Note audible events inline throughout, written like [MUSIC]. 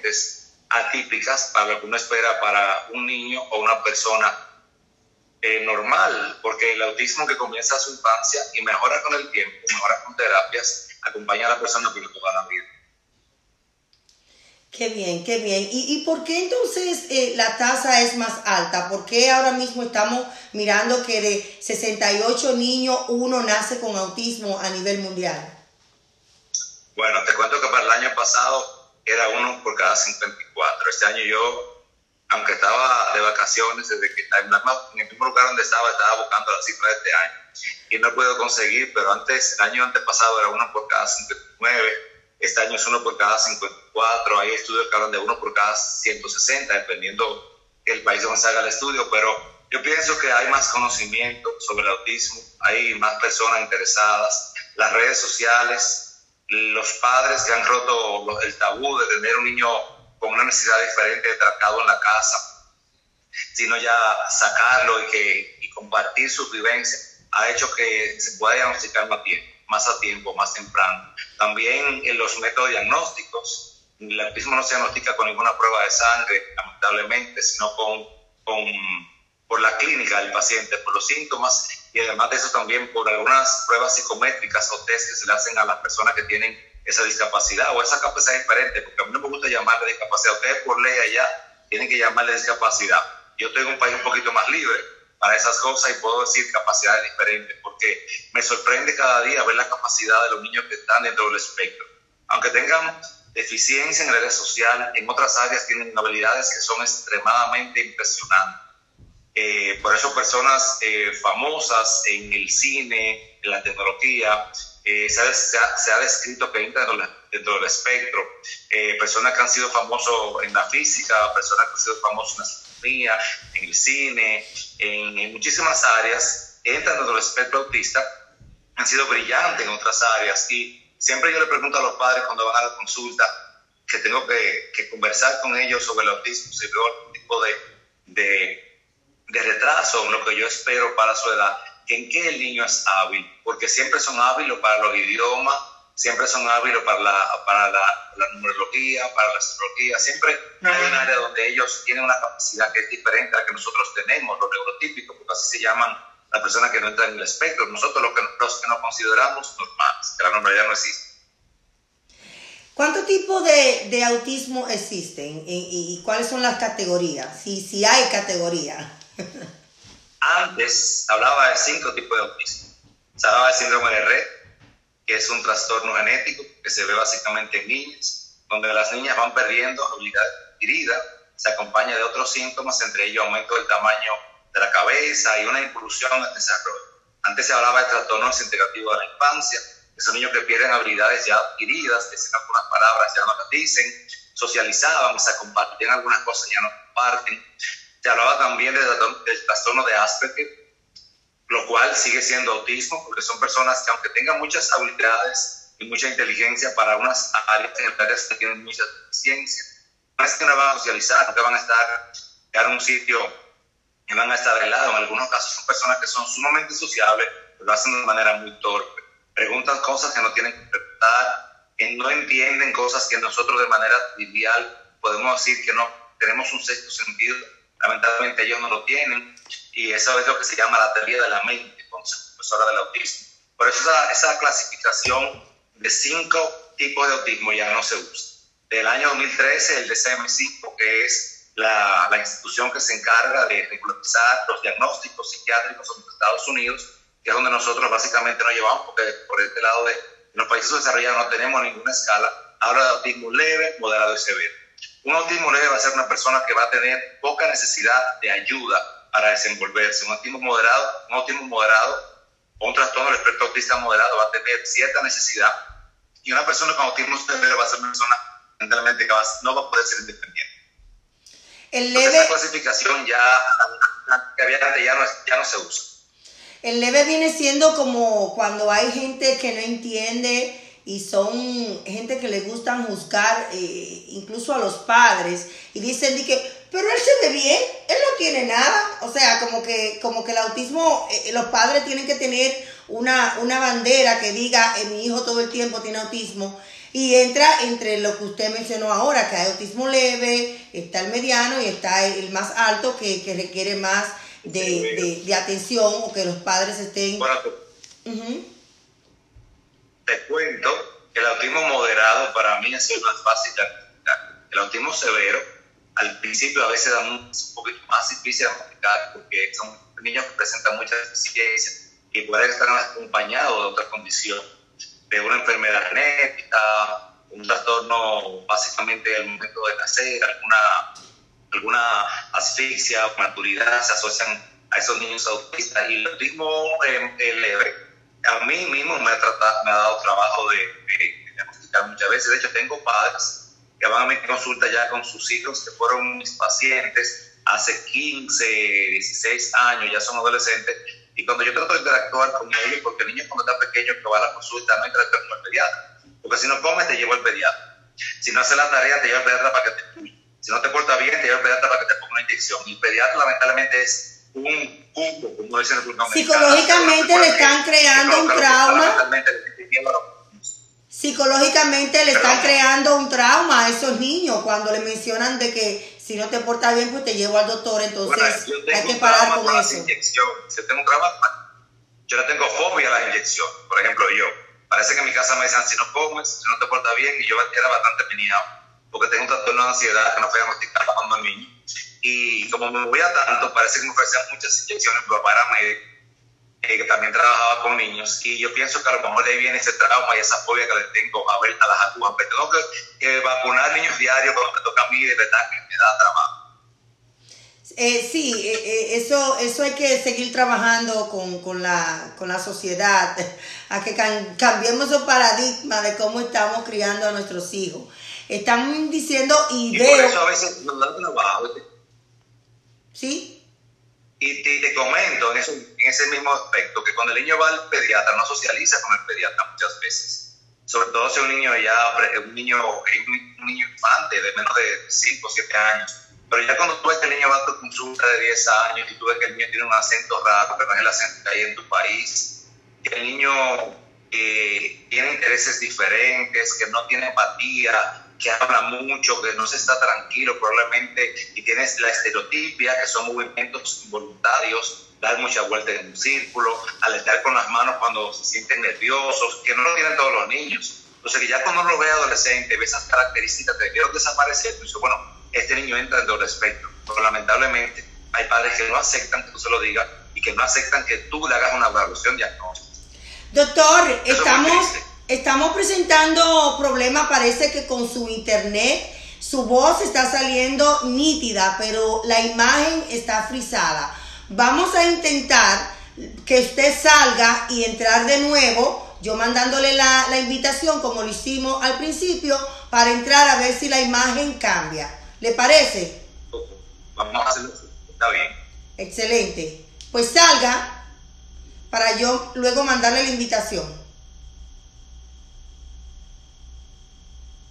diferentes, atípicas para lo que uno espera para un niño o una persona eh, normal, porque el autismo que comienza a su infancia y mejora con el tiempo, mejora con terapias, acompaña a la persona por toda la vida. Qué bien, qué bien. ¿Y, y por qué entonces eh, la tasa es más alta? ¿Por qué ahora mismo estamos mirando que de 68 niños uno nace con autismo a nivel mundial? Bueno, te cuento que para el año pasado era uno por cada 54. Este año yo, aunque estaba de vacaciones, desde que en, el mismo lugar donde estaba, estaba buscando la cifra de este año. Y no puedo conseguir, pero antes, el año antepasado era uno por cada 59 este año es uno por cada 54, hay estudios que hablan de uno por cada 160, dependiendo el país donde se haga el estudio, pero yo pienso que hay más conocimiento sobre el autismo, hay más personas interesadas, las redes sociales, los padres que han roto el tabú de tener un niño con una necesidad diferente tratado en la casa, sino ya sacarlo y, que, y compartir su vivencia, ha hecho que se pueda diagnosticar más tiempo más a tiempo, más temprano. También en los métodos diagnósticos, el autismo no se diagnostica con ninguna prueba de sangre, lamentablemente, sino con, con, por la clínica del paciente, por los síntomas y además de eso también por algunas pruebas psicométricas o test que se le hacen a las personas que tienen esa discapacidad o esa capacidad diferente, porque a mí no me gusta llamarle discapacidad, ustedes por ley allá tienen que llamarle discapacidad. Yo estoy en un país un poquito más libre, para esas cosas y puedo decir capacidades diferentes, porque me sorprende cada día ver la capacidad de los niños que están dentro del espectro. Aunque tengan deficiencia en el área social, en otras áreas tienen habilidades que son extremadamente impresionantes. Eh, por eso personas eh, famosas en el cine, en la tecnología, eh, se, ha, se, ha, descrito que entran dentro, del espectro, personas que han sido famosos en la física, personas que han sido famosos en la en el cine, en, muchísimas áreas, entran dentro del espectro autista, han sido brillantes en otras áreas. Y siempre yo le pregunto a los padres cuando van a la consulta que tengo que, que conversar con ellos sobre el autismo, veo algún tipo de, de, de retraso en lo que yo espero para su edad, en qué el niño es hábil, porque siempre son hábiles para los idiomas, siempre son hábiles para la, para la, numerología, para la astrología, siempre hay un área donde ellos tienen una capacidad que es diferente a la que nosotros tenemos, los neurotípicos, porque así se llaman las personas que no entran en el espectro, nosotros los que, los que nos consideramos normales, que la normalidad no existe. ¿Cuántos tipos de, de, autismo existen ¿Y, y, cuáles son las categorías? Si, si hay categorías. Antes hablaba de cinco tipos de autismo. Se hablaba de síndrome de red, que es un trastorno genético que se ve básicamente en niñas, donde las niñas van perdiendo habilidad adquirida, se acompaña de otros síntomas, entre ellos aumento del tamaño de la cabeza y una impulsión el desarrollo. Antes se hablaba de trastorno desintegrativo de la infancia, esos niños que pierden habilidades ya adquiridas, que sin algunas palabras ya no las dicen, socializaban, se compartían algunas cosas, ya no comparten. Se hablaba también del, del trastorno de Asperger, lo cual sigue siendo autismo, porque son personas que aunque tengan muchas habilidades y mucha inteligencia para unas áreas, en áreas que tienen mucha ciencia, no es que no van a socializar, que van a estar en un sitio y van a estar de lado. En algunos casos son personas que son sumamente sociables, pero lo hacen de manera muy torpe. Preguntan cosas que no tienen que preguntar, que no entienden cosas que nosotros de manera trivial podemos decir que no tenemos un sexto sentido. Lamentablemente ellos no lo tienen y eso es lo que se llama la teoría de la mente, profesora del autismo. Por eso esa, esa clasificación de cinco tipos de autismo ya no se usa. Del año 2013, el DSM-5, que es la, la, institución que se encarga de regularizar los diagnósticos psiquiátricos en Estados Unidos, que es donde nosotros básicamente nos llevamos, porque por este lado de los países desarrollados no tenemos ninguna escala, habla de autismo leve, moderado y severo. Un autismo leve va a ser una persona que va a tener poca necesidad de ayuda para desenvolverse. Un autismo moderado, un autismo moderado o un trastorno del espectro autista moderado va a tener cierta necesidad y una persona con autismo severo va a ser una persona mentalmente que no va a poder ser independiente. El leve... esa clasificación ya, ya, no, ya no se usa. El leve viene siendo como cuando hay gente que no entiende y son gente que le gustan juzgar eh, incluso a los padres y dicen que pero él se ve bien, él no tiene nada. O sea, como que, como que el autismo, eh, los padres tienen que tener una, una bandera que diga, eh, mi hijo todo el tiempo tiene autismo. Y entra entre lo que usted mencionó ahora, que hay autismo leve, está el mediano y está el más alto que, requiere más de, atención o que los padres estén... Bueno, Te cuento que el autismo moderado para mí ha sido más fácil de El autismo severo al principio a veces da un, poquito más difícil de explicar porque son niños que presentan muchas deficiencias y pueden estar acompañados de otra condición, de una enfermedad genética, un trastorno básicamente al momento de nacer, alguna, alguna asfixia o maturidad se asocian a esos niños autistas. Y el autismo eh, leve a mí mismo me ha, tratado, me ha dado trabajo de, diagnosticar muchas veces. De hecho, tengo padres que van a mi consulta ya con sus hijos, que fueron mis pacientes hace 15, 16 años, ya son adolescentes, y cuando yo trato de interactuar con ellos, porque el niño cuando está pequeño que va a la consulta no interactúa con el pediatra, porque si no come te llevo al pediatra, si no hace la tarea te lleva al pediatra para que te cuide, si no te porta bien te lleva al pediatra para que te ponga una inyección, y el pediatra lamentablemente es un como dicen en Psicológicamente le están creando un trauma psicológicamente le están creando un trauma a esos niños cuando le mencionan de que si no te portas bien, pues te llevo al doctor, entonces hay que parar con eso. Si tengo un trauma, yo no tengo fobia a las inyecciones, por ejemplo, yo. Parece que en mi casa me dicen, si no comes, si no te portas bien, y yo era bastante peniado, porque tengo un trastorno de ansiedad que no fue diagnosticado cuando niño. Y como me voy a tanto, parece que me ofrecían muchas inyecciones, mi papá era médico, eh, que también trabajaba con niños, y yo pienso que a lo mejor de ahí viene ese trauma y esa fobia que le tengo a ver a las agujas. Pero tengo que, vacunar niños diarios cuando me toca a mí, de verdad que me da trabajo. Eh, sí, eh, eh, eso, eso hay que seguir trabajando con, con, la, con la sociedad, a que cambiemos el paradigma de cómo estamos criando a nuestros hijos. Están diciendo ideas. Y por eso a veces nos da trabajo. ¿Sí? Y te, comento en, eso, en ese mismo aspecto que cuando el niño va al pediatra no socializa con el pediatra muchas veces. Sobre todo si un niño ya, un niño, un niño infante de menos de 5 o 7 años. Pero ya cuando tú ves que el niño va a tu consulta de 10 años y tú ves que el niño tiene un acento raro, que no es el acento que hay en tu país, que el niño eh, tiene intereses diferentes, que no tiene empatía, que habla mucho, que no se está tranquilo probablemente y tienes la estereotipia, que son movimientos involuntarios, dar muchas vueltas en un círculo, aletar con las manos cuando se sienten nerviosos, que no lo tienen todos los niños. Entonces, que ya cuando uno lo ve adolescente, ve esas características, te quiero desaparecer, tú dices, bueno, este niño entra dentro del espectro. Pero lamentablemente hay padres que no aceptan que tú se lo digas y que no aceptan que tú le hagas una evaluación diagnóstica. Doctor, estamos estamos presentando problemas, parece que con su internet su voz está saliendo nítida, pero la imagen está frisada. Vamos a intentar que usted salga y entrar de nuevo, yo mandándole la, la invitación como lo hicimos al principio, para entrar a ver si la imagen cambia. ¿Le parece? Vamos a hacerlo. Está bien. Excelente. Pues salga para yo luego mandarle la invitación.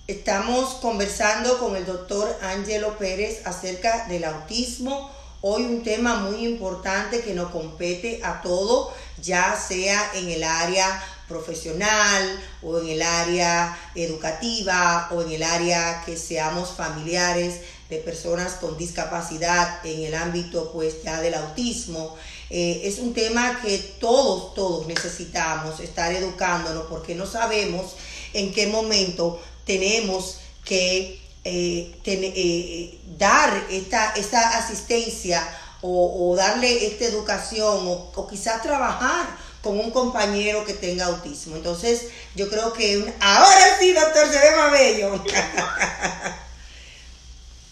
Estamos conversando con el doctor Ángelo Pérez acerca del autismo. Hoy un tema muy importante que nos compete a todo, ya sea en el área profesional o en el área educativa o en el área que seamos familiares de personas con discapacidad en el ámbito pues ya del autismo. Eh, es un tema que todos, todos necesitamos estar educándonos porque no sabemos en qué momento tenemos que eh, eh, dar esta, esta asistencia o, darle esta educación o, quizás trabajar con un compañero que tenga autismo. Entonces, yo creo que ahora sí, doctor, se ve más bello. [LAUGHS]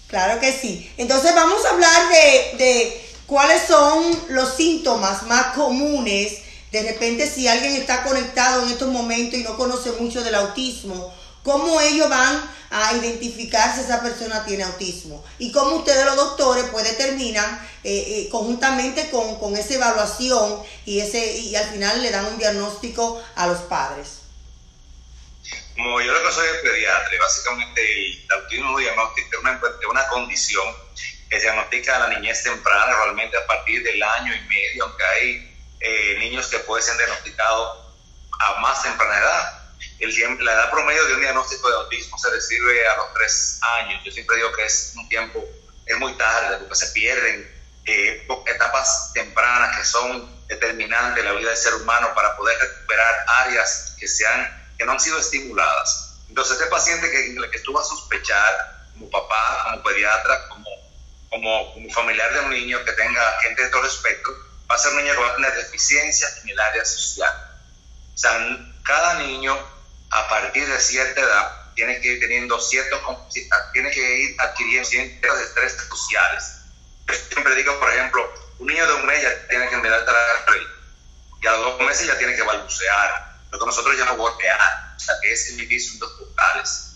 claro que sí. Entonces, vamos a hablar de, de cuáles son los síntomas más comunes. De repente, si alguien está conectado en estos momentos y no conoce mucho del autismo, cómo ellos van a identificar si esa persona tiene autismo y cómo ustedes los doctores pues determinan eh, eh, conjuntamente con, esa evaluación y, ese, y al final le dan un diagnóstico a los padres. Como yo lo que soy pediatra, básicamente el autismo es una, una condición que se diagnostica a la niñez temprana, realmente a partir del año y medio, aunque hay eh, niños que pueden ser diagnosticados a más temprana edad el la edad promedio de un diagnóstico de autismo se recibe a los tres años. Yo siempre digo que es un tiempo, es muy tarde, porque se pierden eh, etapas tempranas que son determinantes en la vida del ser humano para poder recuperar áreas que, sean, que no han sido estimuladas. Entonces, este paciente que, que tú vas a sospechar, como papá, como pediatra, como, como, como familiar de un niño que tenga gente de todo respecto, va a ser un niño que va a tener deficiencias en el área social. O sea, cada niño a partir de cierta edad tiene que ir teniendo ciertos, tiene que ir adquiriendo ciertos estrés sociales. Yo siempre digo, por ejemplo, un niño de un mes ya tiene que mirar a reír y a los dos meses ya tiene que balbucear, lo que nosotros llamamos golpear, o sea, que es emitir dos vocales.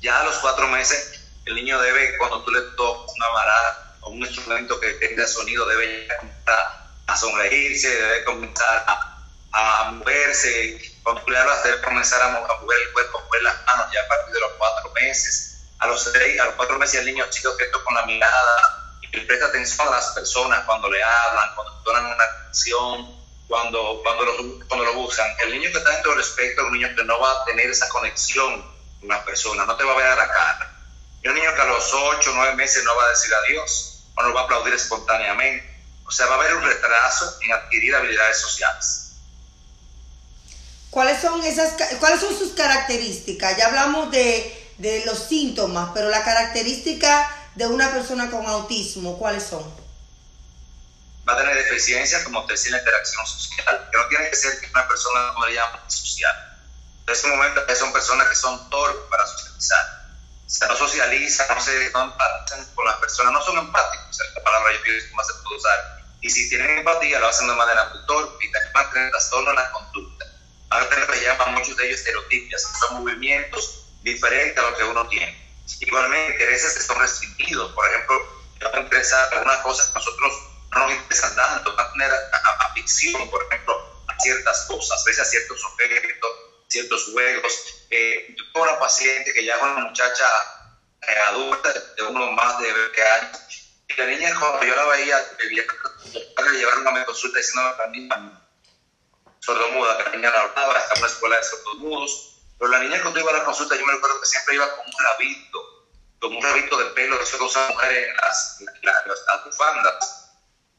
Ya a los cuatro meses, el niño debe, cuando tú le tocas una marada o un instrumento que tenga sonido, debe comenzar a sonreírse, debe comenzar a, a moverse, cuando tú le hablas debe comenzar a, mover el cuerpo, mover las manos ya a partir de los cuatro meses. A los seis, a los cuatro meses el niño chico que con la mirada y presta atención a las personas cuando le hablan, cuando donan una canción, cuando, cuando, lo, cuando lo usan. El niño que está dentro del espectro es un niño que no va a tener esa conexión con las personas, no te va a ver a la cara. Y un niño que a los ocho, nueve meses no va a decir adiós o no va a aplaudir espontáneamente. O sea, va a haber un retraso en adquirir habilidades sociales. ¿Cuáles son, esas, ¿Cuáles son sus características? Ya hablamos de, de los síntomas, pero la característica de una persona con autismo, ¿cuáles son? Va a tener deficiencias, como usted la interacción social, que no tiene que ser una persona, como le llaman, social. En ese momento son personas que son torpes para socializar. O no socializan, no se no empatizan con las personas, no son empáticos, esa palabra yo pienso que más se puede usar. Y si tienen empatía, lo hacen de manera muy torpe y también van a tener trastorno en la conducta a lo que llaman muchos de ellos estereotipos, son movimientos diferentes a lo que uno tiene. Igualmente, intereses que son restringidos. Por ejemplo, yo me interesa algunas cosas que nosotros no nos interesan tanto, va a tener afición, por ejemplo, a ciertas cosas, a veces a ciertos objetos, ciertos juegos. Eh, yo tengo una paciente que ya es una muchacha eh, adulta, de uno más de 20 años, y la niña, cuando yo la veía, debía llevarla a mi consulta diciendo a la niña, sordomuda, que la niña hablaba, está en una escuela de sordomudos, pero la niña cuando iba a la consulta yo me recuerdo que siempre iba con un rabito, con un rabito de pelo, eso que usan mujeres en las, las, las, bufandas,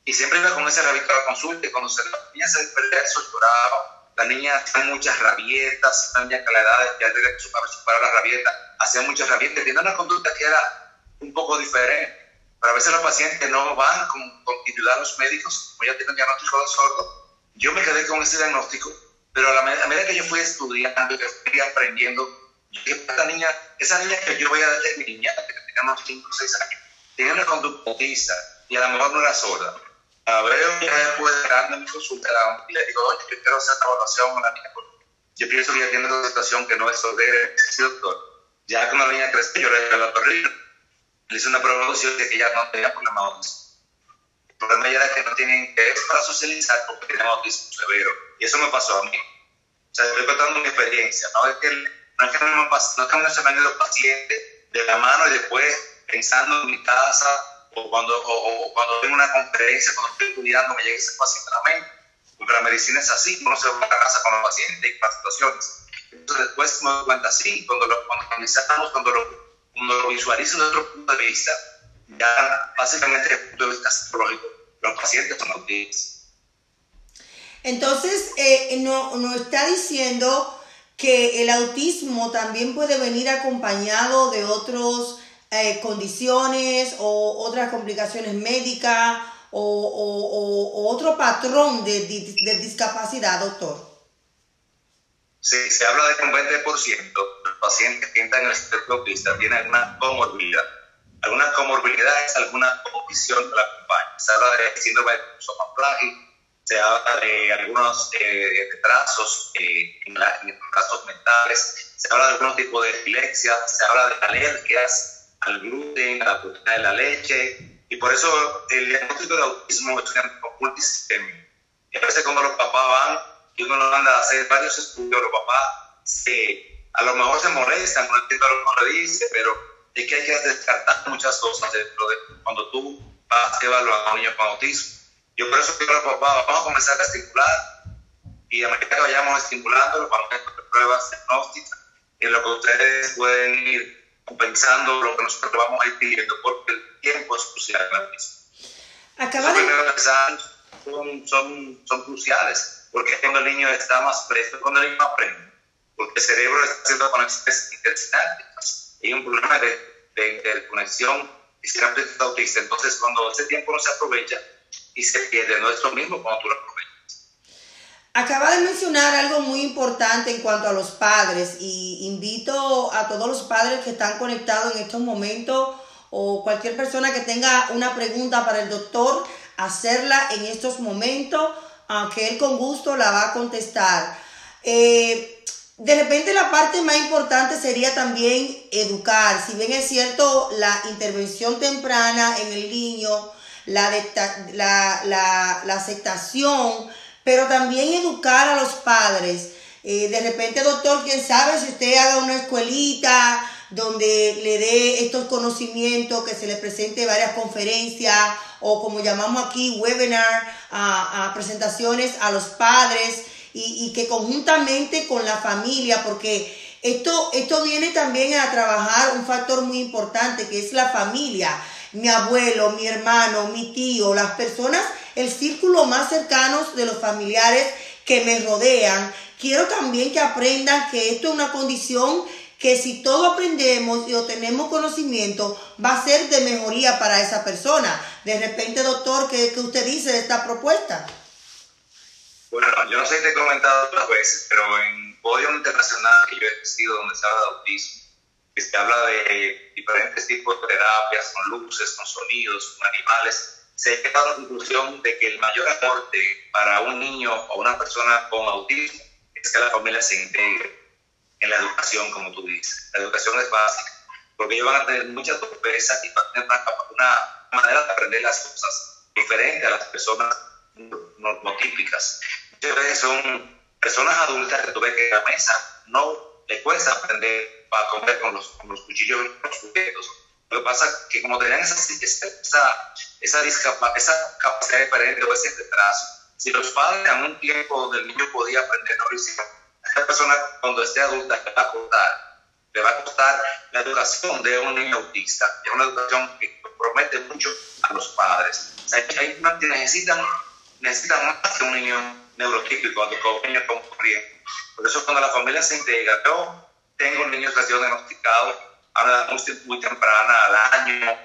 y siempre iba con ese rabito a la consulta y cuando se, la niña se despertaba, eso lloraba, la niña tiene muchas rabietas, la niña que a la edad ya debe superar la rabieta, hacía muchas rabietas, tiene una conducta que era un poco diferente. Pero a veces los pacientes no van con continuidad a los médicos, como ya tienen diagnóstico de sordo, yo me quedé con ese diagnóstico, pero a, la medida que yo fui estudiando, que fui aprendiendo, yo dije, esta niña, esa niña que yo voy a desde niña, que tenía unos 5 o 6 años, tenía una conducta autista y a lo mejor no era sorda. A ver, ya después de grande mi consulta y le digo, oye, yo quiero hacer una evaluación con la niña yo pienso que ella tiene una situación que no es sordera, sí, doctor. Ya cuando la niña creció, yo le dije al doctor le hice una prueba de que ella no tenía problema autismo el problema ya era que no tienen interés para socializar porque tienen autismo severo. Y eso me pasó a mí. O sea, estoy contando mi experiencia. No es que, no es que, no, no es que me se me han ido pacientes de la mano y después pensando en mi casa o cuando, o, cuando tengo una conferencia, cuando estoy estudiando, me llega ese paciente a la mente. Porque la medicina es así, uno se va a la casa con los pacientes y con las situaciones. Entonces después me doy cuenta así, cuando lo, analizamos, cuando lo, cuando lo visualizo desde otro punto de vista, ya básicamente desde el punto de vista psicológico, los pacientes son autistas. Entonces, eh, nos no está diciendo que el autismo también puede venir acompañado de otras eh, condiciones o otras complicaciones médicas o, o, o otro patrón de, de, de, discapacidad, doctor. Sí, se habla de que un 20% de los pacientes que entran en el espectro autista tienen alguna comorbilidad algunas comorbilidades, alguna condición que la acompaña. Se habla de síndrome de plagio, se habla de algunos eh, retrasos eh, en, en, casos mentales, se habla de algunos tipos de epilepsia, se habla de alergias al gluten, a la proteína de la leche, y por eso el diagnóstico de autismo es un multisistémico. Y a veces cuando los papás van y uno los manda a hacer varios estudios, los papás se, a lo mejor se molestan, no entiendo lo que uno le dice, pero es que hay que descartar muchas cosas dentro de cuando tú vas a evaluar a un niño con autismo. Yo por eso quiero a papá, vamos a comenzar a estimular y a medida que vayamos estimulándolo, vamos a hacer pruebas diagnósticas en lo que ustedes pueden ir compensando lo que nosotros vamos a ir pidiendo, porque el tiempo es crucial en la misma. Acaba de... son, son, son cruciales, porque cuando el niño está más preso, cuando el niño aprende, porque el cerebro está haciendo conexiones intestinales. Hay un problema de, de interconexión y se autista. Entonces, cuando ese tiempo no se aprovecha y se pierde, no es lo mismo cuando tú lo aprovechas. Acaba de mencionar algo muy importante en cuanto a los padres y invito a todos los padres que están conectados en estos momentos o cualquier persona que tenga una pregunta para el doctor, hacerla en estos momentos, aunque él con gusto la va a contestar. Eh, de repente la parte más importante sería también educar. Si bien es cierto, la intervención temprana en el niño, la, la, aceptación, pero también educar a los padres. Eh, de repente, doctor, quién sabe si usted haga una escuelita donde le dé estos conocimientos, que se le presente varias conferencias o como llamamos aquí, webinar, a, presentaciones a los padres y, que conjuntamente con la familia, porque esto, esto viene también a trabajar un factor muy importante que es la familia. Mi abuelo, mi hermano, mi tío, las personas el círculo más cercano de los familiares que me rodean. Quiero también que aprendan que esto es una condición que si todo aprendemos y obtenemos conocimiento, va a ser de mejoría para esa persona. De repente, doctor, ¿qué, usted dice de esta propuesta? Bueno, yo no sé si te he comentado otras veces, pero en podio internacional que yo he asistido donde se habla de autismo, que se habla de diferentes tipos de terapias, con luces, con sonidos, con animales, se ha llegado a la conclusión de que el mayor aporte para un niño o una persona con autismo es que la familia se integre en la educación, como tú dices. La educación es básica, porque ellos van a tener mucha torpeza y van a tener una, manera de aprender las cosas diferente a las personas normotípicas. Muchas veces son personas adultas que tú ves que la mesa no le cuesta aprender a comer con los, con los cuchillos los sujetos. Lo que pasa es que como tenían esa, esa esa, esa capacidad diferente o ese retraso. Si los padres en un tiempo donde el niño podía aprender, no lo hicieron, esta persona cuando esté adulta le va a costar, le va a costar la educación de un niño autista. Es una educación que promete mucho a los padres. O sea, hay, necesitan, necesitan más que un niño neurotípico, un niño con corriente. Por eso cuando la familia se integra, yo tengo niños que han sido diagnosticados a una edad muy, temprana, al año,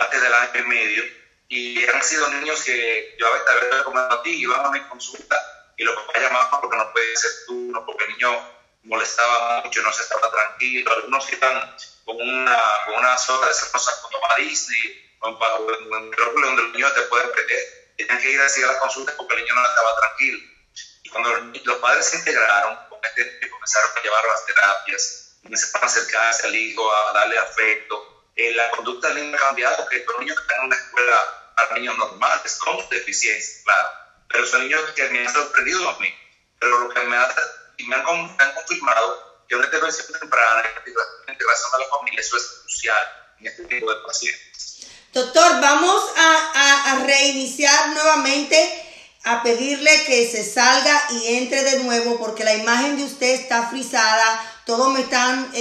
antes del año y medio, y han sido niños que yo a veces he recomendado a ti, iban a mi consulta y los papás llamaban porque no puede ser tú, no porque el niño molestaba mucho, no se estaba tranquilo, algunos iban con una, con una sola de esas cosas como toma Disney, o en un micrófono donde el niño te puede prender, tenían que ir así a la consulta porque el niño no estaba tranquilo. Y cuando los, padres se integraron, este, comenzaron a llevar las terapias, comenzaron a acercarse al hijo, a darle afecto, eh, la conducta del niño ha cambiado, que los niños están en una escuela para niños normales, con deficiencias, claro, pero son niños que me han sorprendido a mí, pero lo que me, ha, me, han, confirmado que una intervención temprana, la integración de la familia, eso es crucial en este tipo de pacientes. Doctor, vamos a, reiniciar nuevamente a pedirle que se salga y entre de nuevo porque la imagen de usted está frisada, todos me están eh,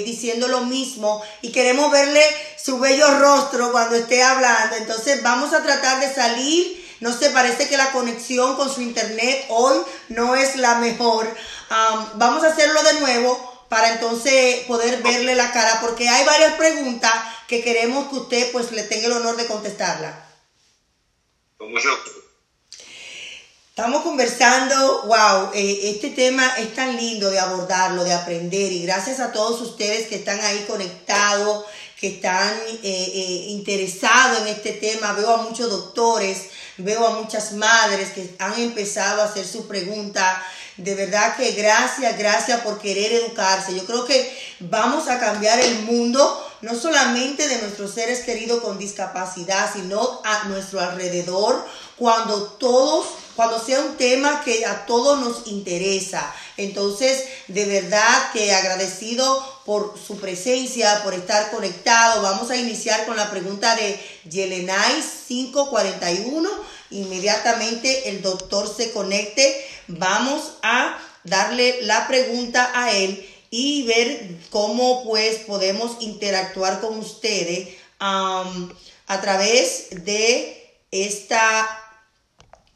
eh, diciendo lo mismo y queremos verle su bello rostro cuando esté hablando. Entonces vamos a tratar de salir. No sé, parece que la conexión con su internet hoy no es la mejor. vamos a hacerlo de nuevo para entonces poder verle la cara porque hay varias preguntas que queremos que usted pues le tenga el honor de contestarla. Con mucho Estamos conversando, wow, eh, este tema es tan lindo de abordarlo, de aprender y gracias a todos ustedes que están ahí conectados, que están eh, eh, interesados en este tema. Veo a muchos doctores, veo a muchas madres que han empezado a hacer su pregunta. De verdad que gracias, gracias por querer educarse. Yo creo que vamos a cambiar el mundo, no solamente de nuestros seres queridos con discapacidad, sino a nuestro alrededor, cuando todos cuando sea un tema que a todos nos interesa. Entonces, de verdad que agradecido por su presencia, por estar conectado. Vamos a iniciar con la pregunta de Yelenay 541. Inmediatamente el doctor se conecte. vamos a darle la pregunta a él y ver cómo pues podemos interactuar con ustedes a través de esta,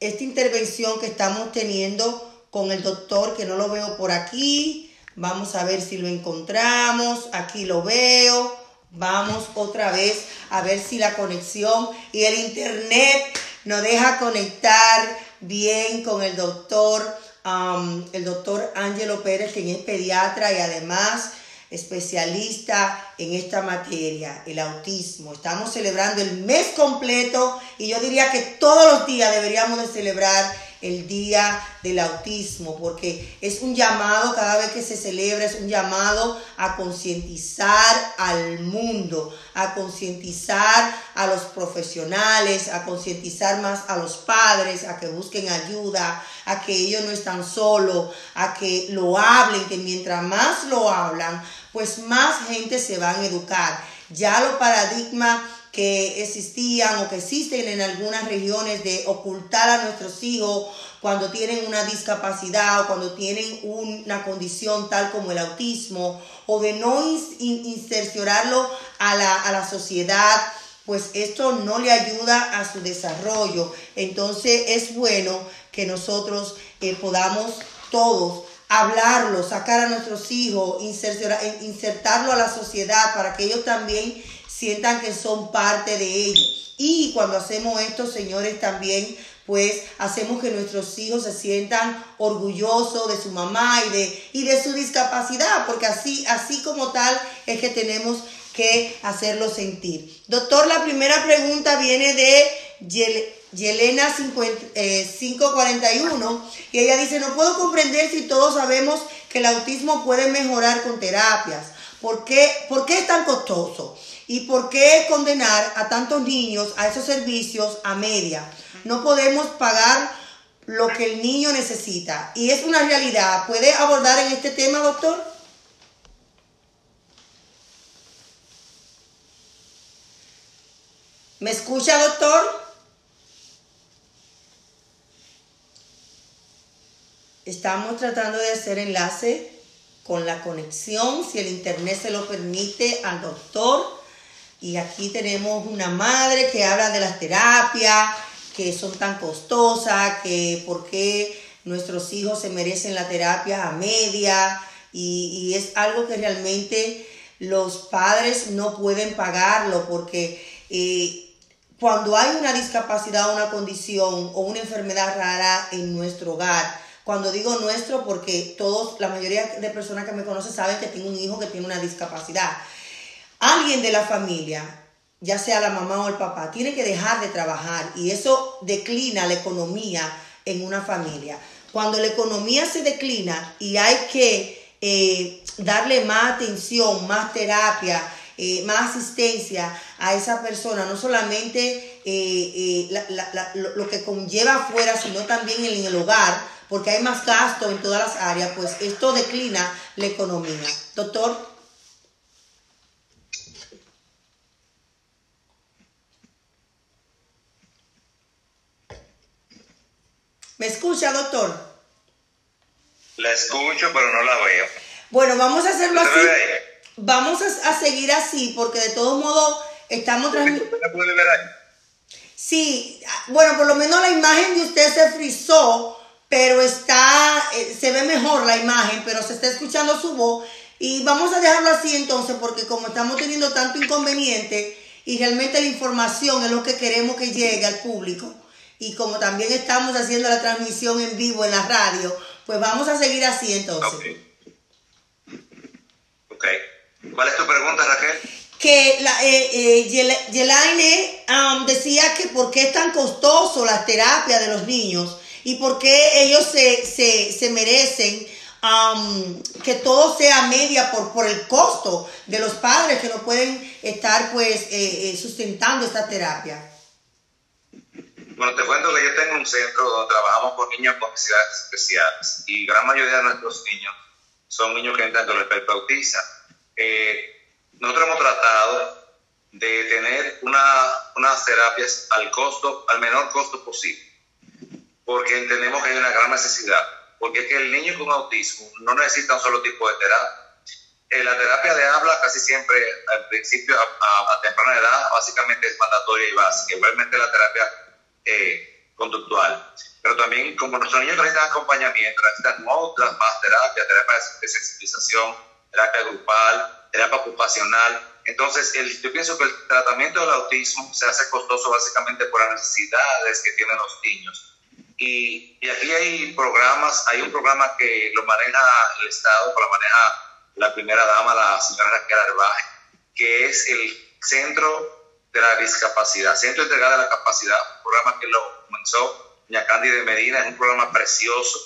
esta intervención que estamos teniendo con el doctor, que no lo veo por aquí. Vamos a ver si lo encontramos. Aquí lo veo. Vamos otra vez a ver si la conexión y el internet nos deja conectar bien con el doctor, el doctor Ángelo Pérez, quien es pediatra y además especialista en esta materia, el autismo. Estamos celebrando el mes completo y yo diría que todos los días deberíamos de celebrar el Día del Autismo, porque es un llamado, cada vez que se celebra, es un llamado a concientizar al mundo, a concientizar a los profesionales, a concientizar más a los padres, a que busquen ayuda, a que ellos no están solos, a que lo hablen, que mientras más lo hablan, pues más gente se van a educar. Ya los paradigmas que existían o que existen en algunas regiones de ocultar a nuestros hijos cuando tienen una discapacidad o cuando tienen una condición tal como el autismo o de no insercionarlo a la, a la sociedad, pues esto no le ayuda a su desarrollo. Entonces es bueno que nosotros eh, podamos todos hablarlo, sacar a nuestros hijos, insertarlo a la sociedad para que ellos también sientan que son parte de ellos. Y cuando hacemos esto, señores, también pues hacemos que nuestros hijos se sientan orgullosos de su mamá y de, y de su discapacidad, porque así, así como tal es que tenemos que hacerlo sentir. Doctor, la primera pregunta viene de Yelena 541 eh, y ella dice, no puedo comprender si todos sabemos que el autismo puede mejorar con terapias. ¿Por qué, ¿Por qué es tan costoso? ¿Y por qué condenar a tantos niños a esos servicios a media? No podemos pagar lo que el niño necesita. Y es una realidad. ¿Puede abordar en este tema, doctor? ¿Me escucha, doctor? Estamos tratando de hacer enlace con la conexión, si el internet se lo permite, al doctor y aquí tenemos una madre que habla de las terapias, que son tan costosas, que por qué nuestros hijos se merecen la terapia a media. Y, es algo que realmente los padres no pueden pagarlo porque eh, cuando hay una discapacidad, una condición o una enfermedad rara en nuestro hogar, cuando digo nuestro porque todos, la mayoría de personas que me conocen saben que tengo un hijo que tiene una discapacidad alguien de la familia, ya sea la mamá o el papá, tiene que dejar de trabajar y eso declina la economía en una familia. Cuando la economía se declina y hay que eh, darle más atención, más terapia, eh, más asistencia a esa persona, no solamente eh, lo, que conlleva afuera, sino también en el hogar, porque hay más gasto en todas las áreas, pues esto declina la economía. Doctor. ¿Me escucha, doctor? La escucho, pero no la veo. Bueno, vamos a hacerlo así. Vamos a, seguir así, porque de todos modos estamos transmitiendo. Sí, bueno, por lo menos la imagen de usted se frizó, pero está, eh, se ve mejor la imagen, pero se está escuchando su voz. Y vamos a dejarlo así entonces, porque como estamos teniendo tanto inconveniente y realmente la información es lo que queremos que llegue al público y como también estamos haciendo la transmisión en vivo en la radio, pues vamos a seguir así entonces. Ok. ¿Cuál es tu pregunta, Raquel? Que la, eh, eh Yelaine um, decía que por qué es tan costoso la terapia de los niños y por qué ellos se, se, se merecen um, que todo sea media por, por el costo de los padres que no pueden estar pues eh, eh sustentando esta terapia. Bueno, te cuento que yo tengo un centro donde trabajamos con niños con necesidades especiales y gran mayoría de nuestros niños son niños que entran con el espectro autista. Eh, nosotros hemos tratado de tener una, unas terapias al costo, al menor costo posible, porque entendemos que hay una gran necesidad. porque es que el niño con autismo no necesita un solo tipo de terapia. Eh, la terapia de habla casi siempre al principio a, temprana edad básicamente es mandatoria y básica, igualmente la terapia eh, conductual. Pero también como nuestros niños necesitan acompañamiento, necesitan otras más terapias, terapia de sensibilización, terapia grupal, terapia ocupacional. Entonces, el, yo pienso que el tratamiento del autismo se hace costoso básicamente por las necesidades que tienen los niños. Y, y aquí hay programas, hay un programa que lo maneja el Estado, lo maneja la primera dama, la señora Raquel Arbaje, que es el Centro de la Discapacidad, Centro Integral de la Capacidad, un programa que lo comenzó doña Candy de Medina, es un programa precioso,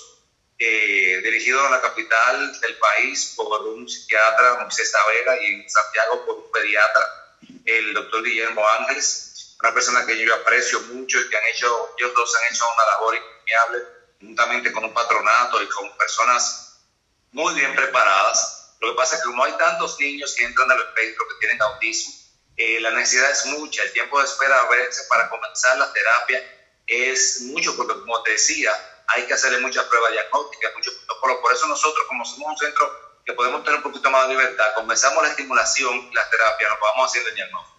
eh, dirigido en la capital del país por un psiquiatra, Moisés Tavera, y en Santiago por un pediatra, el doctor Guillermo Ángeles, una persona que yo aprecio mucho y que han hecho, ellos dos han hecho una labor increíble, juntamente con un patronato y con personas muy bien preparadas. Lo que pasa es que como hay tantos niños que entran al espectro que tienen autismo, eh, la necesidad es mucha, el tiempo de espera a veces para comenzar la terapia es mucho, porque como te decía, hay que hacerle muchas pruebas diagnósticas, muchos protocolos. Por eso nosotros, como somos un centro que podemos tener un poquito más de libertad, comenzamos la estimulación y la terapia, nos vamos haciendo el diagnóstico.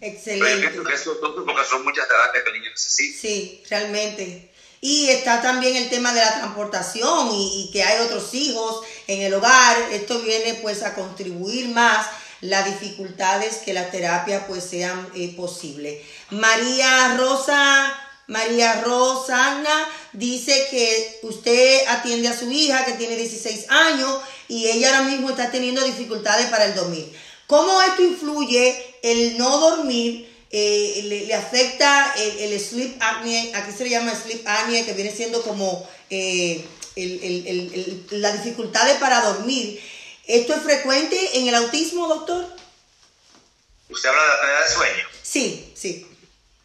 Excelente. Pero es porque son muchas terapias que el niño necesita. Sí, realmente. Y está también el tema de la transportación y, que hay otros hijos en el hogar. Esto viene pues a contribuir más las dificultades que la terapia pues sean eh, posibles. María Rosa, María Rosana dice que usted atiende a su hija que tiene 16 años y ella ahora mismo está teniendo dificultades para el dormir. ¿Cómo esto influye el no dormir? Eh, le, afecta el, sleep apnea, aquí se le llama sleep apnea, que viene siendo como eh, la dificultad para dormir. ¿Esto es frecuente en el autismo, doctor? ¿Usted habla de la apnea de sueño? Sí, sí.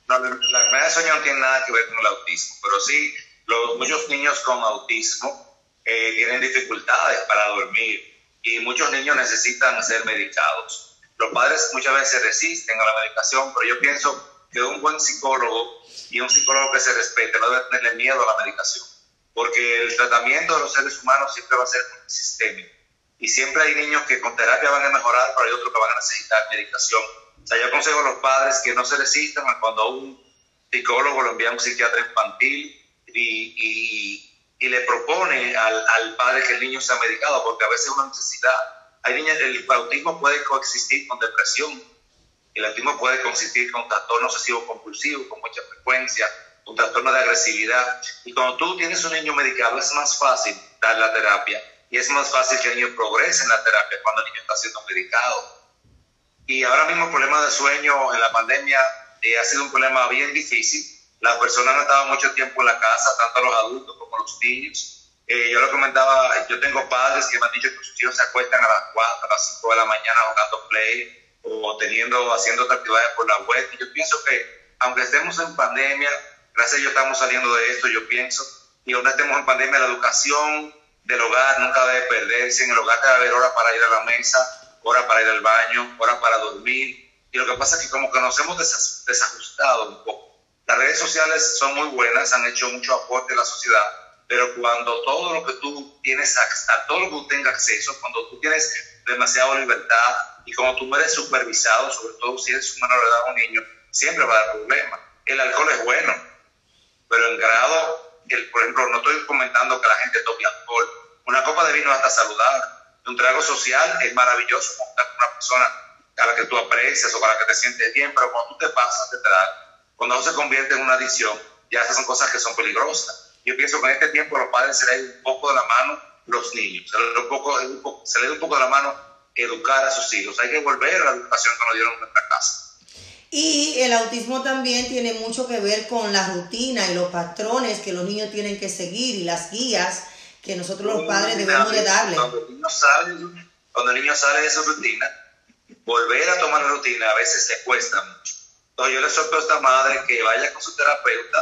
No, la apnea de sueño no tiene nada que ver con el autismo, pero sí, los, muchos niños con autismo eh, tienen dificultades para dormir y muchos niños necesitan ser medicados. Los padres muchas veces resisten a la medicación, pero yo pienso que un buen psicólogo y un psicólogo que se respete no debe tenerle miedo a la medicación, porque el tratamiento de los seres humanos siempre va a ser sistémico. Y siempre hay niños que con terapia van a mejorar, pero hay otros que van a necesitar medicación. O sea, yo aconsejo a los padres que no se resistan a cuando un psicólogo lo envía a un psiquiatra infantil y, y, le propone al, al padre que el niño sea medicado, porque a veces es una necesidad hay niñas, el autismo puede coexistir con depresión, el autismo puede coexistir con trastorno obsesivo compulsivo con mucha frecuencia, un trastorno de agresividad. Y cuando tú tienes un niño medicado es más fácil dar la terapia y es más fácil que el niño progrese en la terapia cuando el niño está siendo medicado. Y ahora mismo el problema de sueño en la pandemia eh, ha sido un problema bien difícil. Las personas han estado mucho tiempo en la casa, tanto los adultos como los niños eh, yo lo comentaba, yo tengo padres que me han dicho que sus hijos se acuestan a las 4, a las 5 de la mañana jugando play o teniendo, haciendo actividades por la web. Y yo pienso que, aunque estemos en pandemia, gracias a Dios estamos saliendo de esto, yo pienso, y aunque estemos en pandemia, la educación del hogar nunca debe perderse. En el hogar debe haber hora para ir a la mesa, hora para ir al baño, hora para dormir. Y lo que pasa es que como que nos hemos desajustado un poco. Las redes sociales son muy buenas, han hecho mucho aporte a la sociedad, pero cuando todo lo que tú tienes, a todo lo que tú tengas acceso, cuando tú tienes demasiada libertad y cuando tú no eres supervisado, sobre todo si eres un menor de edad o un niño, siempre va a dar problemas. El alcohol es bueno, pero en grado, el, por ejemplo, no estoy comentando que la gente tome alcohol, una copa de vino hasta saludable, un trago social es maravilloso con una persona a la que tú aprecias o para la que te sientes bien, pero cuando tú te pasas de trago, cuando se convierte en una adicción, ya esas son cosas que son peligrosas yo pienso que en este tiempo los padres se les un poco de la mano los niños, se les un poco, se da un poco de la mano educar a sus hijos. Hay que volver a la educación que nos dieron en nuestra casa. Y el autismo también tiene mucho que ver con la rutina y los patrones que los niños tienen que seguir y las guías que nosotros los padres debemos de darle. Cuando el niño sale, cuando el niño sale de su rutina, volver a tomar la rutina a veces le cuesta mucho. Entonces yo le sorprendo a esta madre que vaya con su terapeuta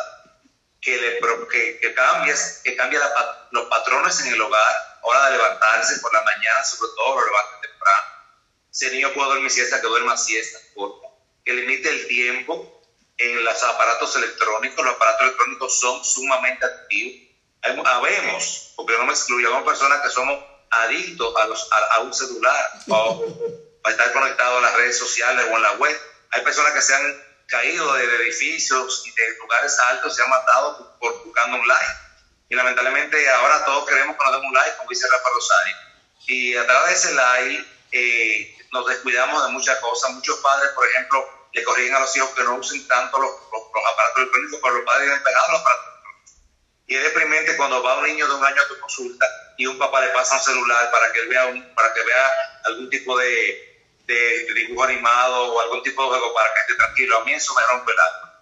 que, le, que, que cambie, que cambie los patrones en el hogar, hora de levantarse por la mañana, sobre todo lo levante temprano. Si el niño puede dormir siesta, que duerma siesta, que limite el tiempo en los aparatos electrónicos. Los aparatos electrónicos son sumamente activos. Habemos, porque no me excluyo, somos personas que somos adictos a, un celular o a estar conectados a las redes sociales o en la web. Hay personas que se han caído de, edificios y de lugares altos, se han matado por, buscando un like. Y lamentablemente ahora todos queremos que nos den un like, como dice Rafa Rosario. Y a través de ese like eh, nos descuidamos de muchas cosas. Muchos padres, por ejemplo, le corrigen a los hijos que no usen tanto los, aparatos electrónicos, pero los padres han pegado los aparatos y es deprimente cuando va un niño de un año a tu consulta y un papá le pasa un celular para que vea, un, para que vea algún tipo de, de, dibujo animado o algún tipo de juego para que esté tranquilo. A mí eso me rompe el alma.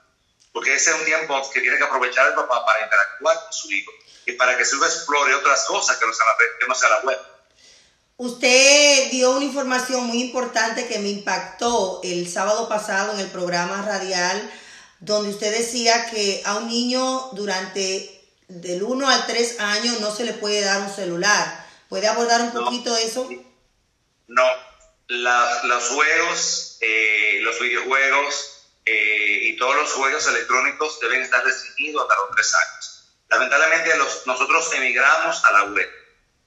Porque ese es un tiempo que tiene que aprovechar el papá para interactuar con su hijo y para que su hijo explore otras cosas que no sea la, que no sea la web. Usted dio una información muy importante que me impactó el sábado pasado en el programa radial, donde usted decía que a un niño durante del 1 al 3 años no se le puede dar un celular. ¿Puede abordar un poquito eso? No, los juegos, eh, los videojuegos eh, y todos los juegos electrónicos deben estar restringidos hasta los 3 años. Lamentablemente los, nosotros emigramos a la web.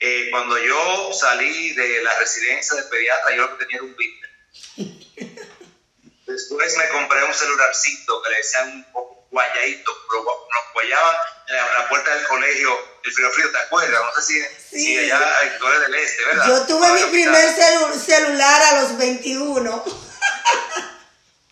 Eh, cuando yo salí de la residencia de pediatra, yo lo que tenía era un Twitter. [LAUGHS] Después me compré un celularcito que le decían un poco guayadito, pero nos guayaban en la, puerta del colegio, el frío frío, ¿te acuerdas? No sé si, si allá tú eres del este, ¿verdad? Yo tuve mi primer celular a los 21.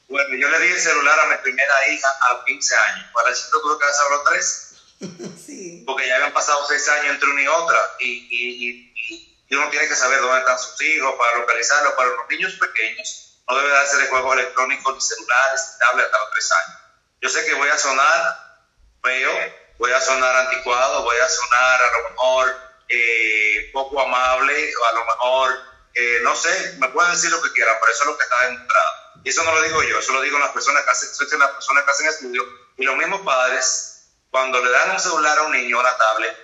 bueno, yo le di el celular a mi primera hija a los 15 años. Para eso tuve que hacer a los 3. [LAUGHS] Sí. Porque ya habían pasado 6 años entre una y otra. Y, y, y, y, uno tiene que saber dónde están sus hijos para localizarlos. Para los niños pequeños, no debe darse de juegos electrónicos, ni celulares, ni tablets hasta los 3 años yo sé que voy a sonar feo, voy a sonar anticuado, voy a sonar a lo mejor eh, poco amable, o a lo mejor, eh, no sé, me pueden decir lo que quieran, pero eso es lo que está demostrado. Y eso no lo digo yo, eso lo digo las personas que hacen, las personas que hacen estudios. Y los mismos padres, cuando le dan un celular a un niño una tablet,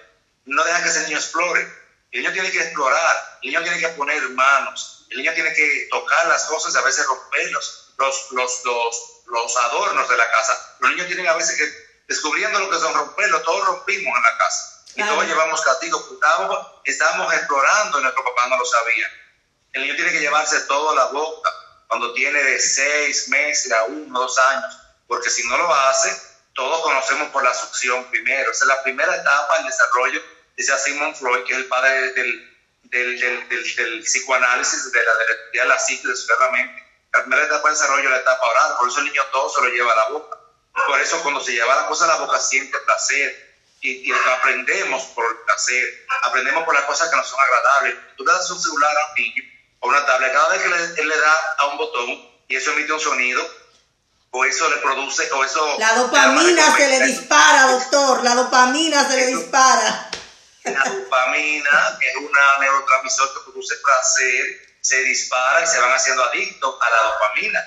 no dejan que ese niño explore. El niño tiene que explorar, el niño tiene que poner manos, el niño tiene que tocar las cosas a veces romperlos. Los, los, los, los adornos de la casa. Los niños tienen a veces que, descubriendo lo que son romperlo, todos rompimos en la casa. Y todos llevamos castigo. Estábamos, estábamos explorando y nuestro papá no lo sabía. El niño tiene que llevarse todo a la boca cuando tiene de seis meses a uno, dos años, porque si no lo hace, todos conocemos por la succión primero. Esa es la primera etapa del desarrollo, dice Sigmund Freud, que es el padre del, del, del, del, psicoanálisis, de la, de la, la psique, de su mente la primera etapa de desarrollo es la etapa oral, por eso el niño todo se lo lleva a la boca. Por eso cuando se lleva la cosa a la boca siente placer y, y aprendemos por el placer, aprendemos por las cosas que nos son agradables. Tú le das un celular a un niño o una tablet, cada vez que él le da a un botón y eso emite un sonido, o eso le produce, o eso... La dopamina se le dispara, doctor, la dopamina se le dispara. La dopamina, que es una neurotransmisor que produce placer, se dispara y se van haciendo adictos a la dopamina.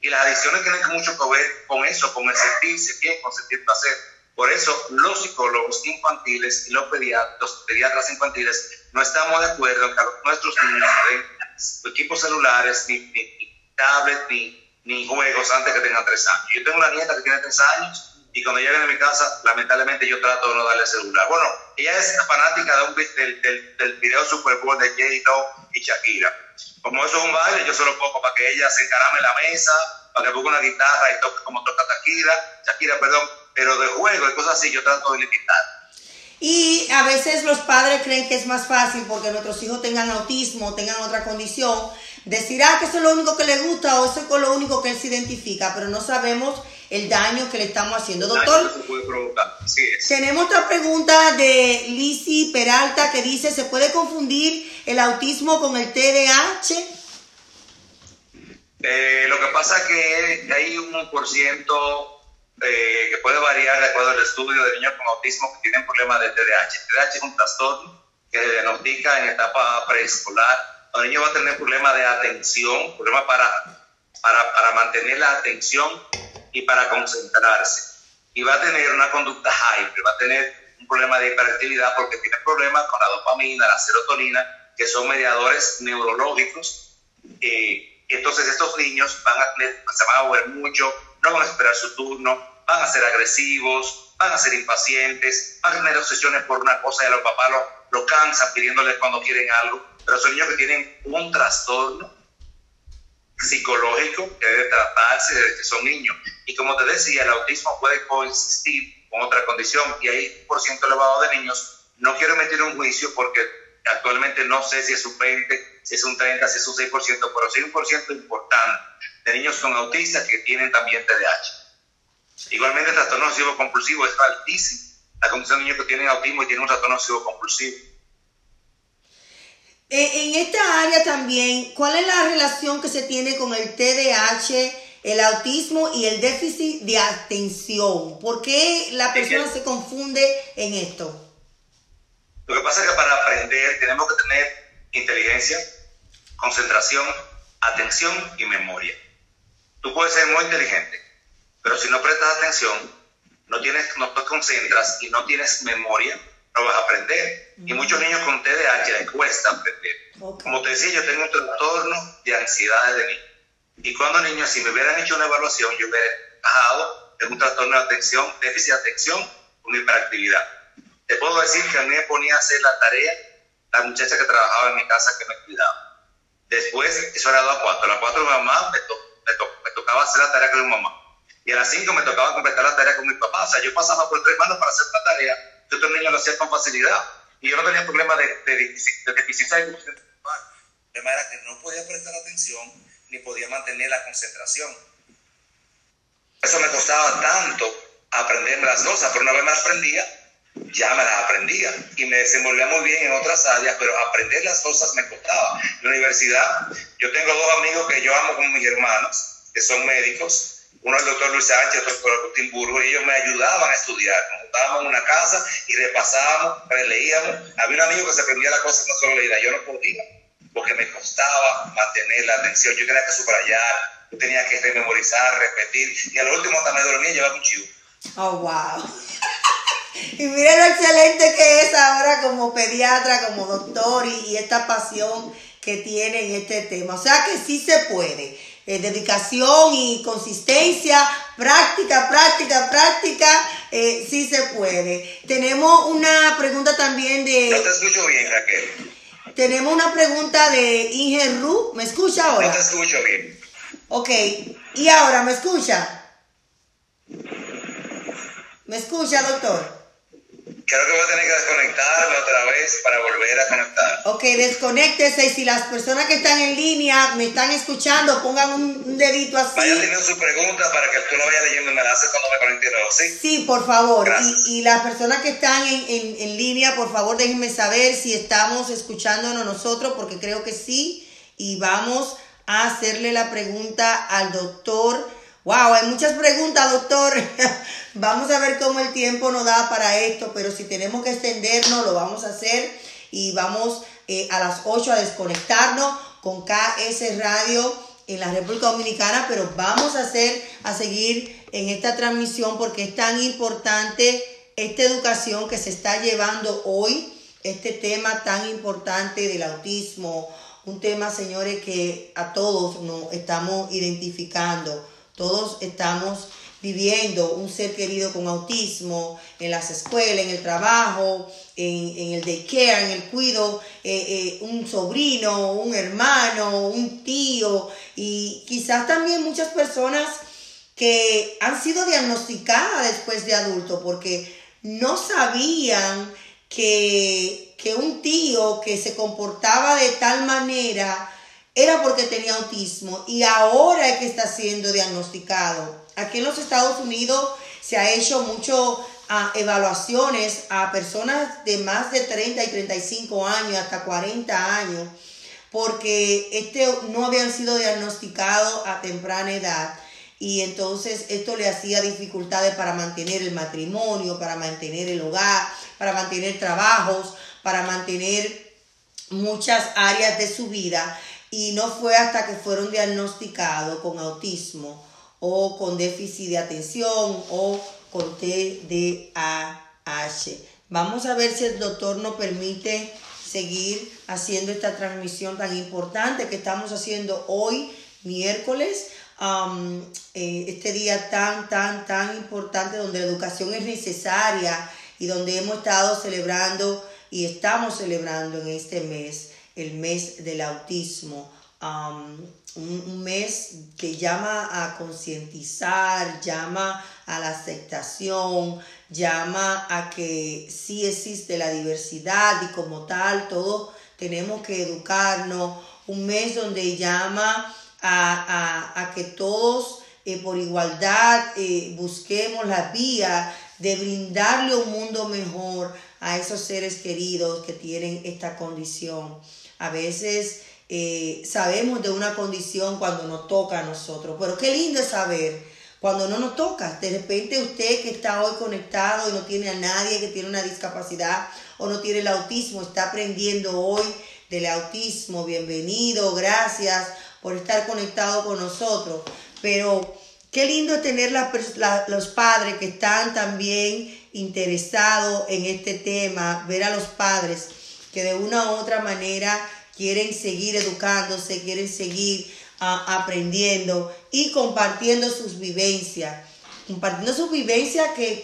Y las adicciones tienen mucho que ver con eso, con el sentirse bien, con sentir placer. Por eso los psicólogos infantiles y los pediatras, infantiles no estamos de acuerdo en que nuestros niños den equipos celulares, ni, ni, tablets, ni, ni, juegos antes que tengan tres años. Yo tengo una nieta que tiene tres años y cuando llega a mi casa, lamentablemente yo trato de no darle celular. Bueno, ella es fanática de un, del, del, del video Super Bowl de J-Lo y Shakira como eso es un baile, yo solo pongo para que ella se encarame en la mesa, para que ponga una guitarra y toque como toca Shakira, Shakira, perdón, pero de juego y cosas así yo trato de limitar. Y a veces los padres creen que es más fácil porque nuestros hijos tengan autismo, tengan otra condición, decir, ah, que eso es lo único que le gusta o eso es lo único que él se identifica, pero no sabemos el daño que le estamos haciendo. Doctor, tenemos otra pregunta de Lisi Peralta que dice, ¿se puede confundir el autismo con el TDAH? Eh, lo que pasa es que hay un por ciento eh, que puede variar de acuerdo al estudio de niños con autismo que tienen problemas de TDAH. TDAH es un trastorno que se diagnostica en etapa preescolar. El niño va a tener problemas de atención, problemas para, para, para mantener la atención y para concentrarse. Y va a tener una conducta hyper, va a tener un problema de hiperactividad porque tiene problemas con la dopamina, la serotonina, que son mediadores neurológicos. Eh, entonces estos niños van a tener, se van a mover mucho, no van a esperar su turno, van a ser agresivos, van a ser impacientes, van a tener obsesiones por una cosa y a los papás lo, lo cansan pidiéndoles cuando quieren algo, pero son niños que tienen un trastorno psicológico que debe tratarse desde que son niños. Y como te decía, el autismo puede coexistir con otra condición y hay un por ciento elevado de niños. No quiero meter un juicio porque actualmente no sé si es un 20, si es un 30, si es un 6%, pero sí un por ciento importante de niños con autistas que tienen también TDAH. Igualmente el trastorno obsesivo compulsivo es altísimo. La condición de niños que tienen autismo y tienen un trastorno obsesivo compulsivo. Eh, en esta área también, ¿cuál es la relación que se tiene con el TDAH, el autismo y el déficit de atención? ¿Por qué la persona se confunde en esto? Lo que pasa es que para aprender tenemos que tener inteligencia, concentración, atención y memoria. Tú puedes ser muy inteligente, pero si no prestas atención, no, tienes, no te concentras y no tienes memoria, aprender. Y muchos niños con TDAH les cuesta aprender. Como te decía, yo tengo un trastorno de ansiedad de niño. Y cuando niño, si me hubieran hecho una evaluación, yo hubiera bajado en un trastorno de atención, déficit de atención, con hiperactividad. Te puedo decir que a mí me ponía a hacer la tarea la muchacha que trabajaba en mi casa que me cuidaba. Después, eso era a las 4. A las 4 mi mamá me, me, tocaba hacer la tarea con mi mamá. Y a las 5 me tocaba completar la tarea con mi papá. O sea, yo pasaba por tres manos para hacer la tarea yo niños lo hacía con facilidad. Y yo no tenía problema de, de, de deficiencia de El problema era que no podía prestar atención ni podía mantener la concentración. Eso me costaba tanto aprenderme las cosas, pero una vez me aprendía, ya me las aprendía y me desenvolvía muy bien en otras áreas, pero aprender las cosas me costaba. En la universidad, yo tengo dos amigos que yo amo como mis hermanos, que son médicos, uno el doctor Luis Sánchez, el doctor Agustín Burgos, ellos me ayudaban a estudiar. Nos juntábamos en una casa y repasábamos, releíamos. Había un amigo que se aprendía la cosa no solo leía, yo no podía, porque me costaba mantener la atención. Yo tenía que subrayar, yo tenía que rememorizar, repetir, y al último hasta me dormía y llevaba un chivo. Oh, wow. [LAUGHS] y miren lo excelente que es ahora como pediatra, como doctor, y esta pasión que tiene en este tema. O sea que sí se puede. Eh, dedicación y consistencia, práctica, práctica, práctica, eh, sí se puede. Tenemos una pregunta también de... No te escucho bien, Raquel. Tenemos una pregunta de Inge Ru. ¿Me escucha ahora? No te escucho bien. Ok. ¿Y ahora me escucha? ¿Me escucha, doctor? Creo que voy a tener que desconectarme otra vez para volver a conectar. Ok, desconéctese y si las personas que están en línea me están escuchando, pongan un, dedito así. Vaya teniendo su pregunta para que tú lo vayas leyendo y me la haces cuando me conecte nuevo, ¿sí? Sí, por favor. Y, y, las personas que están en, en, en línea, por favor déjenme saber si estamos escuchándonos nosotros, porque creo que sí. Y vamos a hacerle la pregunta al doctor. Wow, hay muchas preguntas, doctor. [LAUGHS] Vamos a ver cómo el tiempo nos da para esto, pero si tenemos que extendernos, lo vamos a hacer. Y vamos eh, a las 8 a desconectarnos con KS Radio en la República Dominicana, pero vamos a hacer, a seguir en esta transmisión porque es tan importante esta educación que se está llevando hoy, este tema tan importante del autismo, un tema, señores, que a todos nos estamos identificando, todos estamos viviendo un ser querido con autismo en las escuelas, en el trabajo, en, en el daycare, en el cuido, eh, eh, un sobrino, un hermano, un tío y quizás también muchas personas que han sido diagnosticadas después de adulto porque no sabían que, que un tío que se comportaba de tal manera era porque tenía autismo y ahora es que está siendo diagnosticado. Aquí en los Estados Unidos se ha hecho mucho ah, evaluaciones a personas de más de 30 y 35 años, hasta 40 años, porque este no habían sido diagnosticados a temprana edad. Y entonces esto le hacía dificultades para mantener el matrimonio, para mantener el hogar, para mantener trabajos, para mantener muchas áreas de su vida. Y no fue hasta que fueron diagnosticados con autismo o con déficit de atención o con TDAH. Vamos a ver si el doctor nos permite seguir haciendo esta transmisión tan importante que estamos haciendo hoy, miércoles, eh, este día tan, tan, tan importante donde la educación es necesaria y donde hemos estado celebrando y estamos celebrando en este mes el mes del autismo. Un, mes que llama a concientizar, llama a la aceptación, llama a que sí existe la diversidad y como tal todos tenemos que educarnos. Un mes donde llama a, que todos eh, por igualdad eh, busquemos la vía de brindarle un mundo mejor a esos seres queridos que tienen esta condición. A veces eh, sabemos de una condición cuando nos toca a nosotros, pero qué lindo es saber cuando no nos toca. De repente usted que está hoy conectado y no tiene a nadie que tiene una discapacidad o no tiene el autismo, está aprendiendo hoy del autismo. Bienvenido, gracias por estar conectado con nosotros. Pero qué lindo es tener los padres que están también interesados en este tema, ver a los padres que de una u otra manera quieren seguir educándose, quieren seguir ah, aprendiendo y compartiendo sus vivencias. Compartiendo sus vivencias que,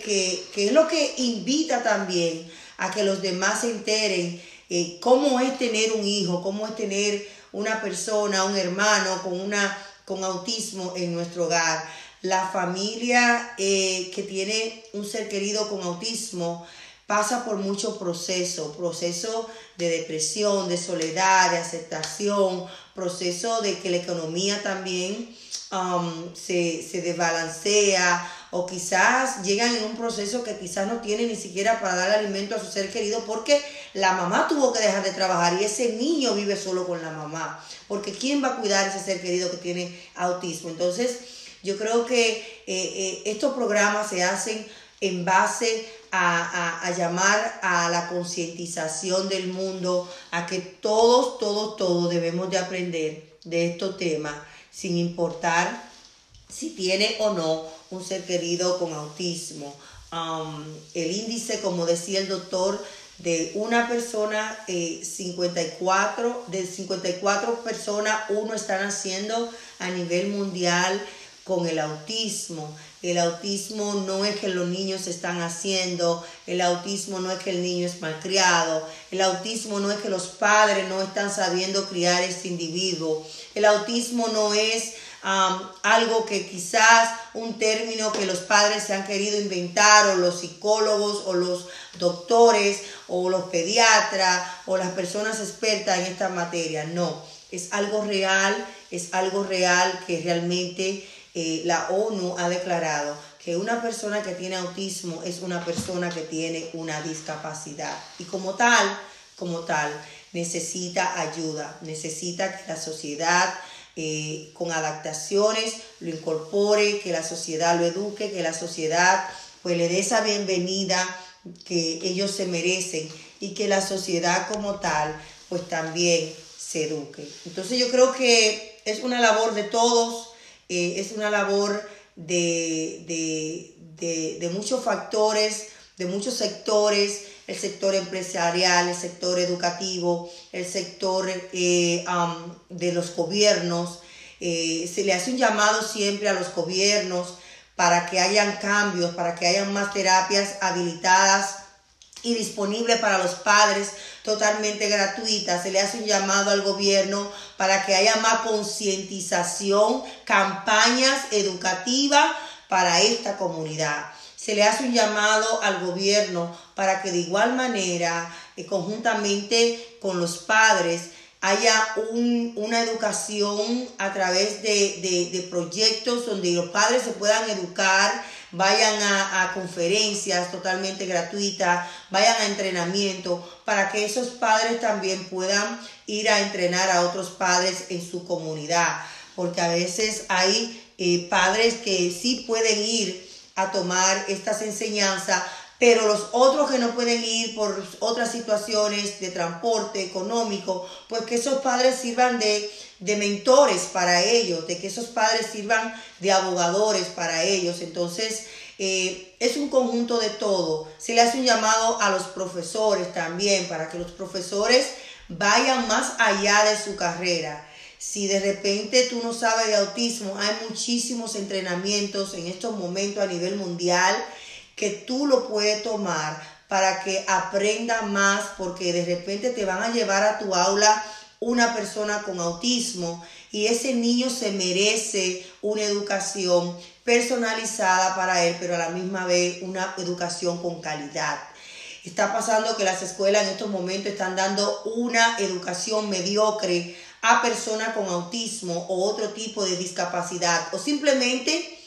que, es lo que invita también a que los demás se enteren eh, cómo es tener un hijo, cómo es tener una persona, un hermano con, una, con autismo en nuestro hogar. La familia eh, que tiene un ser querido con autismo pasa por mucho proceso, proceso de depresión, de soledad, de aceptación, proceso de que la economía también um, se, se desbalancea o quizás llegan en un proceso que quizás no tienen ni siquiera para dar alimento a su ser querido porque la mamá tuvo que dejar de trabajar y ese niño vive solo con la mamá, porque ¿quién va a cuidar a ese ser querido que tiene autismo? Entonces, yo creo que eh, eh, estos programas se hacen en base a, llamar a la concientización del mundo, a que todos, todos, todos debemos de aprender de estos temas, sin importar si tiene o no un ser querido con autismo. Um, el índice, como decía el doctor, de una persona, 54, eh, de 54 personas, uno están haciendo a nivel mundial con el autismo. El autismo no es que los niños están haciendo, el autismo no es que el niño es malcriado, el autismo no es que los padres no están sabiendo criar este individuo, el autismo no es algo que quizás un término que los padres se han querido inventar o los psicólogos o los doctores o los pediatras o las personas expertas en esta materia. No, es algo real, es algo real que realmente eh, la ONU ha declarado que una persona que tiene autismo es una persona que tiene una discapacidad y como tal, como tal, necesita ayuda, necesita que la sociedad eh, con adaptaciones lo incorpore, que la sociedad lo eduque, que la sociedad pues le dé esa bienvenida que ellos se merecen y que la sociedad como tal pues también se eduque. Entonces yo creo que es una labor de todos, eh, es una labor de, de, muchos factores, de muchos sectores, el sector empresarial, el sector educativo, el sector eh, de los gobiernos. Eh, se le hace un llamado siempre a los gobiernos para que hayan cambios, para que hayan más terapias habilitadas y disponible para los padres totalmente gratuita. Se le hace un llamado al gobierno para que haya más concientización, campañas educativas para esta comunidad. Se le hace un llamado al gobierno para que de igual manera, eh, conjuntamente con los padres, haya una educación a través de, de proyectos donde los padres se puedan educar vayan a, conferencias totalmente gratuitas, vayan a entrenamiento para que esos padres también puedan ir a entrenar a otros padres en su comunidad, porque a veces hay eh, padres que sí pueden ir a tomar estas enseñanzas, pero los otros que no pueden ir por otras situaciones de transporte económico, pues que esos padres sirvan de de mentores para ellos, de que esos padres sirvan de abogadores para ellos. Entonces, eh, es un conjunto de todo. Se le hace un llamado a los profesores también, para que los profesores vayan más allá de su carrera. Si de repente tú no sabes de autismo, hay muchísimos entrenamientos en estos momentos a nivel mundial que tú lo puedes tomar para que aprenda más porque de repente te van a llevar a tu aula una persona con autismo y ese niño se merece una educación personalizada para él, pero a la misma vez una educación con calidad. Está pasando que las escuelas en estos momentos están dando una educación mediocre a personas con autismo o otro tipo de discapacidad o simplemente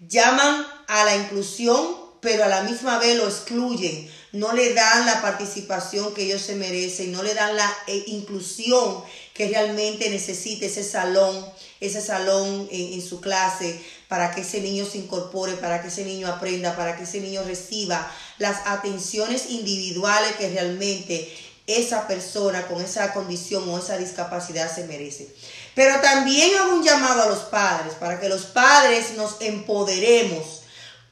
llaman a la inclusión pero a la misma vez lo excluyen, no le dan la participación que ellos se merecen, no le dan la eh, inclusión que realmente necesita ese salón, ese salón en, en, su clase, para que ese niño se incorpore, para que ese niño aprenda, para que ese niño reciba las atenciones individuales que realmente esa persona con esa condición o esa discapacidad se merece. Pero también hago un llamado a los padres, para que los padres nos empoderemos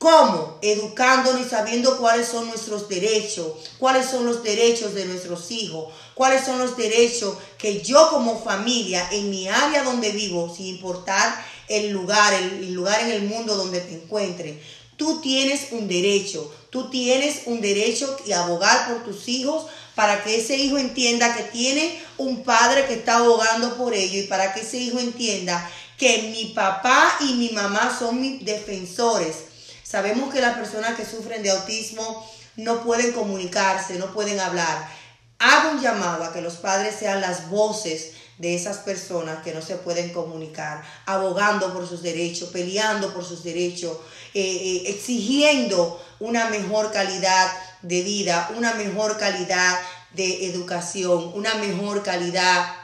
¿Cómo? Educándonos y sabiendo cuáles son nuestros derechos, cuáles son los derechos de nuestros hijos, cuáles son los derechos que yo como familia en mi área donde vivo, sin importar el lugar, el, lugar en el mundo donde te encuentres, tú tienes un derecho, tú tienes un derecho y abogar por tus hijos para que ese hijo entienda que tiene un padre que está abogando por ello y para que ese hijo entienda que mi papá y mi mamá son mis defensores Sabemos que las personas que sufren de autismo no pueden comunicarse, no pueden hablar. Hago un llamado a que los padres sean las voces de esas personas que no se pueden comunicar, abogando por sus derechos, peleando por sus derechos, eh, eh, exigiendo una mejor calidad de vida, una mejor calidad de educación, una mejor calidad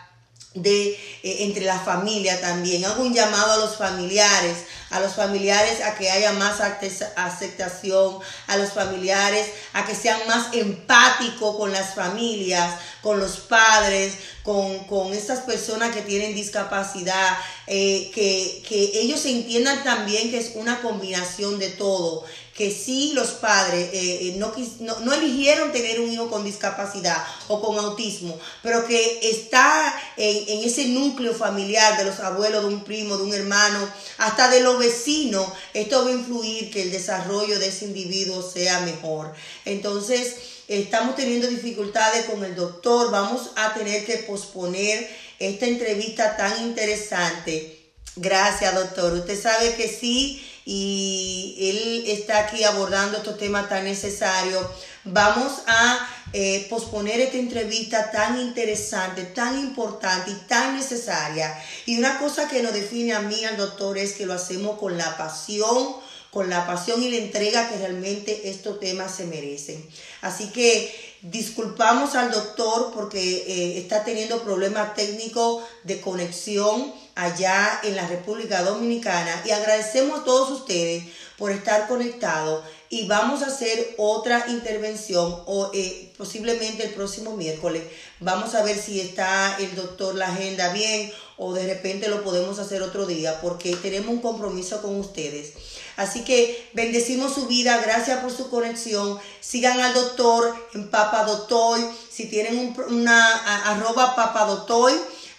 de eh, entre la familia también. Hago un llamado a los familiares, a los familiares a que haya más aceptación, a los familiares a que sean más empáticos con las familias, con los padres, con, con estas personas que tienen discapacidad, eh, que, que ellos entiendan también que es una combinación de todo que sí los padres eh, eh, no, no, eligieron tener un hijo con discapacidad o con autismo, pero que está en, ese núcleo familiar de los abuelos, de un primo, de un hermano, hasta de los vecinos, esto va a influir que el desarrollo de ese individuo sea mejor. Entonces, estamos teniendo dificultades con el doctor, vamos a tener que posponer esta entrevista tan interesante. Gracias, doctor. Usted sabe que sí y él está aquí abordando estos temas tan necesarios. Vamos a eh, posponer esta entrevista tan interesante, tan importante y tan necesaria. Y una cosa que nos define a mí, al doctor, es que lo hacemos con la pasión, con la pasión y la entrega que realmente estos temas se merecen. Así que disculpamos al doctor porque eh, está teniendo problemas técnicos de conexión allá en la República Dominicana y agradecemos a todos ustedes por estar conectados y vamos a hacer otra intervención o eh, posiblemente el próximo miércoles. Vamos a ver si está el doctor la agenda bien o de repente lo podemos hacer otro día porque tenemos un compromiso con ustedes. Así que bendecimos su vida, gracias por su conexión. Sigan al doctor en Papadotoy. Si tienen una arroba Papadotoy,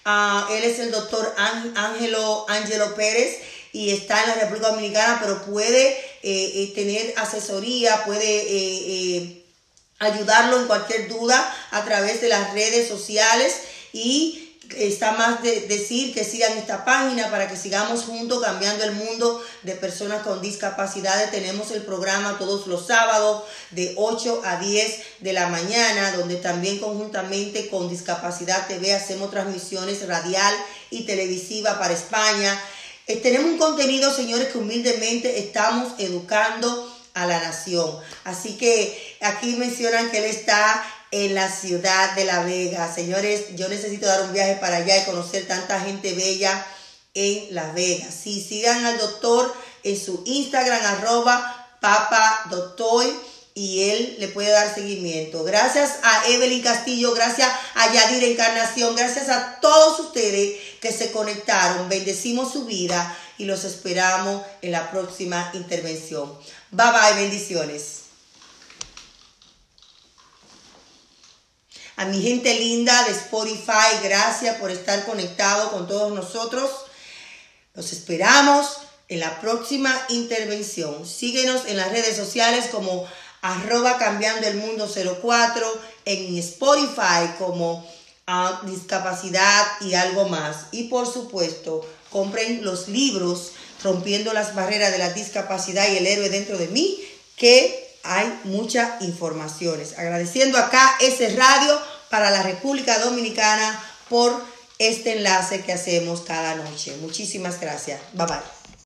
uh, él es el doctor Ángelo Pérez y está en la República Dominicana, pero puede eh, eh, tener asesoría, puede eh, ayudarlo en cualquier duda a través de las redes sociales y está más de decir que sigan esta página para que sigamos juntos cambiando el mundo de personas con discapacidades. Tenemos el programa todos los sábados de 8 a 10 de la mañana, donde también conjuntamente con Discapacidad TV hacemos transmisiones radial y televisiva para España. Eh, tenemos un contenido, señores, que humildemente estamos educando a la nación. Así que aquí mencionan que él está en la ciudad de La Vega. Señores, yo necesito dar un viaje para allá y conocer tanta gente bella en La Vega. Sí, sigan al doctor en su Instagram, arroba papa y él le puede dar seguimiento. Gracias a Evelyn Castillo, gracias a Yadir Encarnación, gracias a todos ustedes que se conectaron. Bendecimos su vida y los esperamos en la próxima intervención. Bye bye, bendiciones. A mi gente linda de Spotify, gracias por estar conectado con todos nosotros. Los esperamos en la próxima intervención. Síguenos en las redes sociales como arroba cambiando el mundo 04, en Spotify como discapacidad y algo más. Y por supuesto, compren los libros Rompiendo las barreras de la discapacidad y el héroe dentro de mí, que hay muchas informaciones. Agradeciendo acá ese radio para la República Dominicana por este enlace que hacemos cada noche. Muchísimas gracias. Bye bye.